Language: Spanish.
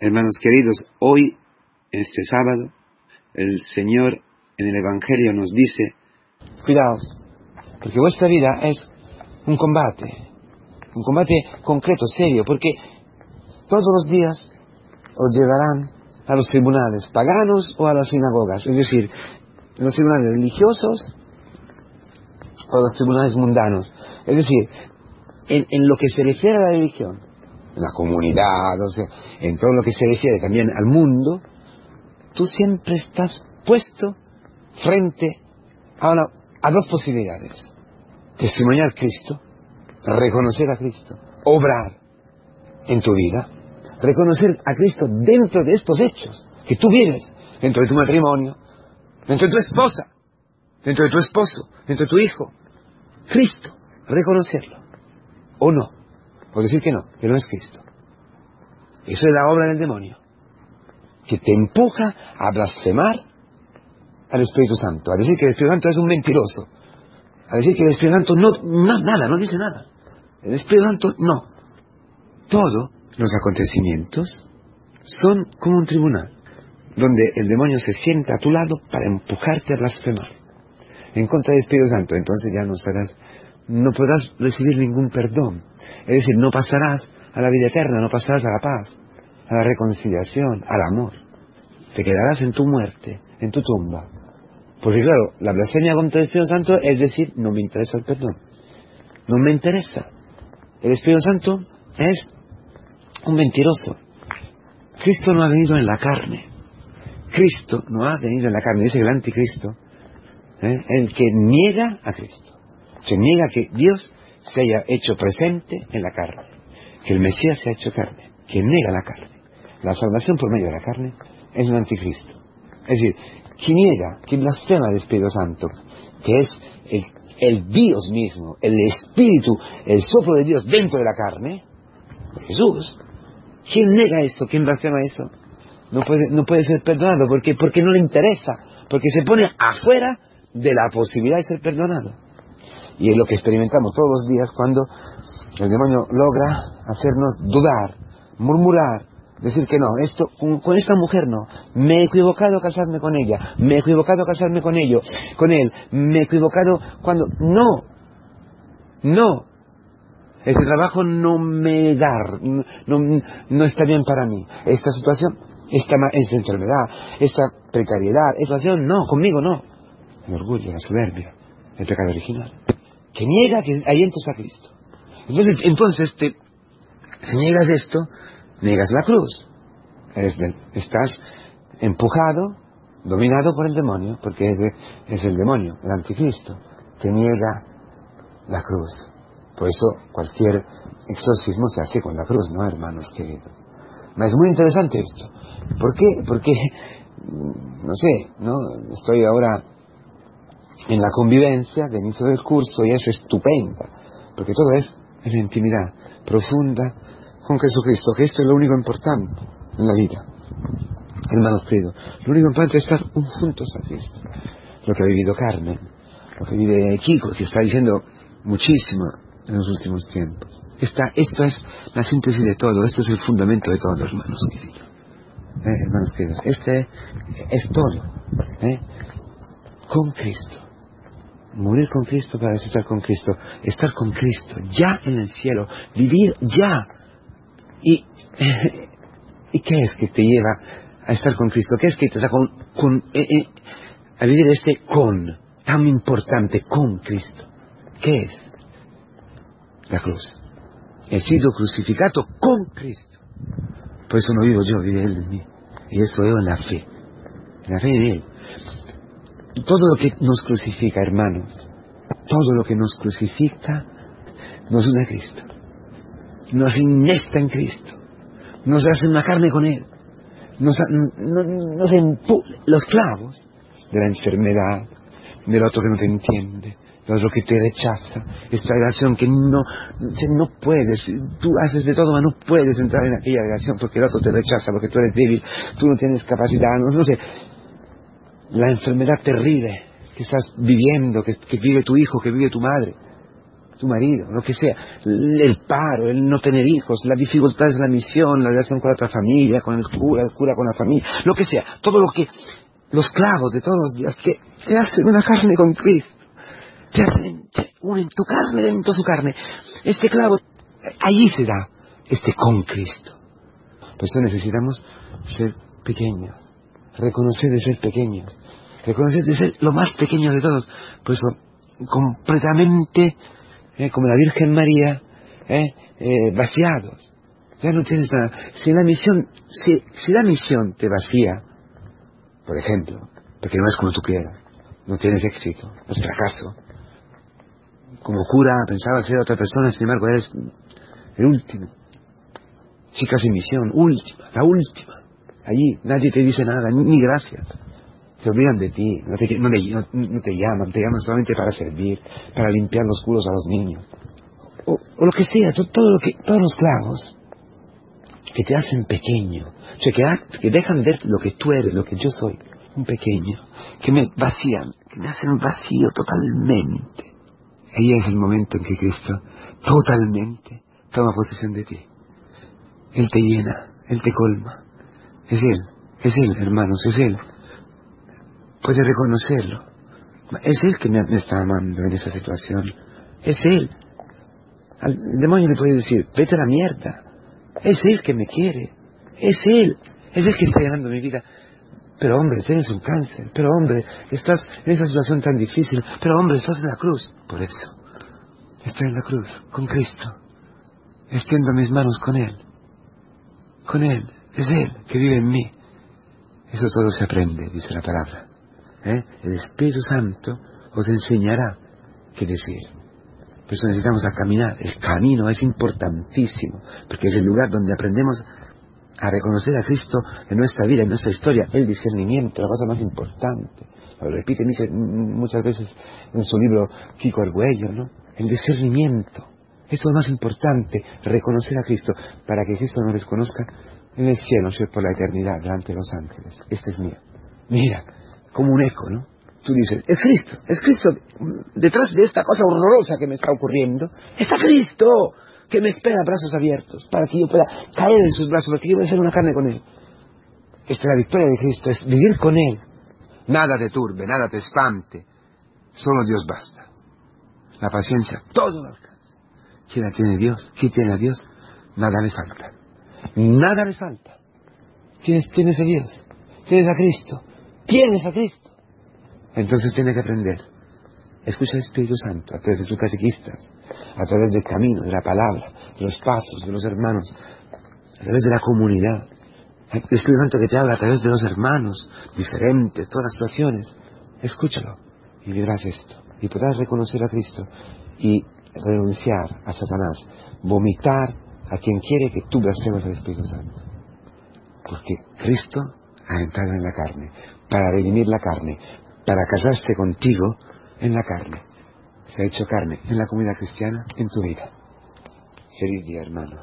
Hermanos queridos, hoy, este sábado, el Señor en el Evangelio nos dice, cuidaos, porque vuestra vida es un combate, un combate concreto, serio, porque todos los días os llevarán a los tribunales paganos o a las sinagogas, es decir, los tribunales religiosos o los tribunales mundanos. Es decir, en, lo que se refiere a la religión, la comunidad, o sea, en todo lo que se refiere también al mundo, tú siempre estás puesto frente a, dos posibilidades. Testimoniar a Cristo, reconocer a Cristo, obrar en tu vida, reconocer a Cristo dentro de estos hechos que tú vives, dentro de tu matrimonio, dentro de tu esposa, dentro de tu esposo, dentro de tu hijo. Cristo, reconocerlo. O no. O decir que no, que no es Cristo. Eso es la obra del demonio. Que te empuja a blasfemar al Espíritu Santo. A decir que el Espíritu Santo es un mentiroso. A decir que el Espíritu Santo no, no nada, no dice nada. El Espíritu Santo no. Todos los acontecimientos son como un tribunal, donde el demonio se sienta a tu lado para empujarte a blasfemar en contra del Espíritu Santo. Entonces ya no serás, no podrás recibir ningún perdón. Es decir, no pasarás a la vida eterna, no pasarás a la paz, a la reconciliación, al amor. Te quedarás en tu muerte, en tu tumba. Porque claro, la blasfemia contra el Espíritu Santo es decir, no me interesa el perdón. No me interesa. El Espíritu Santo es un mentiroso. Cristo no ha venido en la carne. Cristo no ha venido en la carne. Dice el anticristo, ¿eh? el que niega a Cristo. Se niega que Dios se haya hecho presente en la carne. Que el Mesías se ha hecho carne. Que niega la carne. La salvación por medio de la carne es un anticristo. Es decir, que niega, que blasfema del Espíritu Santo, que es el, Dios mismo, el Espíritu, el soplo de Dios dentro de la carne, Jesús, ¿Quién nega eso? ¿Quién blasfema eso? No puede, no puede ser perdonado. ¿Por qué? Porque no le interesa. Porque se pone afuera de la posibilidad de ser perdonado. Y es lo que experimentamos todos los días cuando el demonio logra hacernos dudar, murmurar, decir que no, esto con, esta mujer no, me he equivocado casarme con ella, me he equivocado casarme con ellos, con él, me he equivocado cuando no, no, este trabajo no me da, no, está bien para mí. Esta situación, esta, esta enfermedad, esta precariedad, esta situación, no, conmigo no. El orgullo, la soberbia, el pecado original. Que niega que hay entras a Cristo. Entonces, entonces te, si niegas esto, niegas la cruz. estás empujado, dominado por el demonio, porque es, es el demonio, el anticristo, que niega la cruz. Por eso cualquier exorcismo se hace con la cruz, ¿no, hermanos queridos? Es muy interesante esto. ¿Por qué? Porque, no sé, ¿no? Estoy ahora en la convivencia de inicio del curso y es estupenda, porque todo es en intimidad profunda con Jesucristo, que esto es lo único importante en la vida. Hermanos queridos, lo único importante es estar juntos a Cristo. Lo que ha vivido Carmen, lo que vive Kiko, que está diciendo muchísimo en los últimos tiempos. Esta, esto es la síntesis de todo, esto es el fundamento de todo, hermanos queridos. Eh, hermanos queridos, este es todo. ¿eh? Con Cristo. Morir con Cristo para estar con Cristo. Estar con Cristo, ya en el cielo. Vivir ya. ¿Y, ¿y qué es que te lleva a estar con Cristo? ¿Qué es que te da con, con eh, a vivir este con, tan importante, con Cristo? ¿Qué es? la cruz. He sido crucificado con Cristo. Por eso no vivo yo, vive Él en mí. Y eso veo en la fe. En la fe de Él. Todo lo que nos crucifica, hermanos, todo lo que nos crucifica, nos une a Cristo. Nos inesta en Cristo. Nos hace una carne con Él. Nos, nos, los clavos de la enfermedad, del otro que no te entiende, lo que te rechaza, esta relación que no, no puedes, tú haces de todo, pero no puedes entrar en aquella relación porque el otro te rechaza, porque tú eres débil, tú no tienes capacidad, no, sé, la enfermedad terrible que estás viviendo, que, vive tu hijo, que vive tu madre, tu marido, lo que sea, el paro, el no tener hijos, las dificultades de la misión, la relación con la otra familia, con el cura, el cura con la familia, lo que sea, todo lo que, los clavos de todos los días que te hacen una carne con Cristo, te hacen, te unen tu carne dentro de su carne. Este clavo, allí se da este con Cristo. Por eso necesitamos ser pequeños, reconocer de ser pequeños, reconocer de ser lo más pequeño de todos. Por eso, completamente eh, como la Virgen María, eh, eh, vaciados. Ya no tienes nada. Si la misión, si, si la misión te vacía, por ejemplo, porque no es como tú quieras, no tienes éxito, es fracaso. Como cura pensaba ser otra persona, sin embargo eres el último. Chica sin misión, última, la última. Allí nadie te dice nada, ni gracias se olvidan de ti, no te, no, te, llaman, te llaman solamente para servir, para limpiar los culos a los niños. O, lo que sea, todo, lo que, todos los clavos que te hacen pequeño, o sea, que, que dejan ver lo que tú eres, lo que yo soy, un pequeño, que me vacían, que me hacen vacío totalmente. Ahí es el momento en que Cristo totalmente toma posesión de ti. Él te llena, Él te colma. Es Él, es Él, hermanos, es Él puede reconocerlo. Es Él que me, está amando en esa situación. Es Él. Al demonio le puede decir, vete a la mierda. Es Él que me quiere. Es Él. Es Él que está llenando mi vida. Pero hombre, tienes un cáncer. Pero hombre, estás en esa situación tan difícil. Pero hombre, estás en la cruz. Por eso. Estoy en la cruz, con Cristo. Extiendo mis manos con Él. Con Él. Es Él que vive en mí. Eso solo se aprende, dice la palabra. ¿eh? el Espíritu Santo os enseñará qué decir. Por eso necesitamos caminar. El camino es importantísimo, porque es el lugar donde aprendemos a reconocer a Cristo en nuestra vida, en nuestra historia, el discernimiento, la cosa más importante. Lo repite muchas veces en su libro Kiko Arguello, ¿no? El discernimiento. Eso es lo más importante, reconocer a Cristo, para que Cristo nos reconozca en el cielo, por la eternidad, delante de los ángeles. Este es mío. Mira, como un eco, ¿no? Tú dices, es Cristo, es Cristo. Detrás de esta cosa horrorosa que me está ocurriendo, está Cristo, que me espera brazos abiertos, para que yo pueda caer en sus brazos, para que yo pueda hacer una carne con Él. Esta es la victoria de Cristo, es vivir con Él. Nada te turbe, nada te espante. Solo Dios basta. La paciencia, todo lo alcanza. ¿Quién la tiene Dios? ¿Quién tiene a Dios? Nada le falta. Nada le falta. Tienes, tienes a Dios. Tienes a Cristo tienes a Cristo. Entonces tienes que aprender. Escucha el Espíritu Santo a través de tus catequistas, a través del camino, de la palabra, de los pasos, de los hermanos, a través de la comunidad. El Espíritu Santo que te habla a través de los hermanos, diferentes, todas las situaciones. Escúchalo y verás esto. Y podrás reconocer a Cristo y renunciar a Satanás, vomitar a quien quiere que tú blasfemes al Espíritu Santo. Porque Cristo ha entrado en la carne, para redimir la carne, para casarse contigo en la carne. Se ha hecho carne en la comunidad cristiana, en tu vida. Feliz día, hermanos.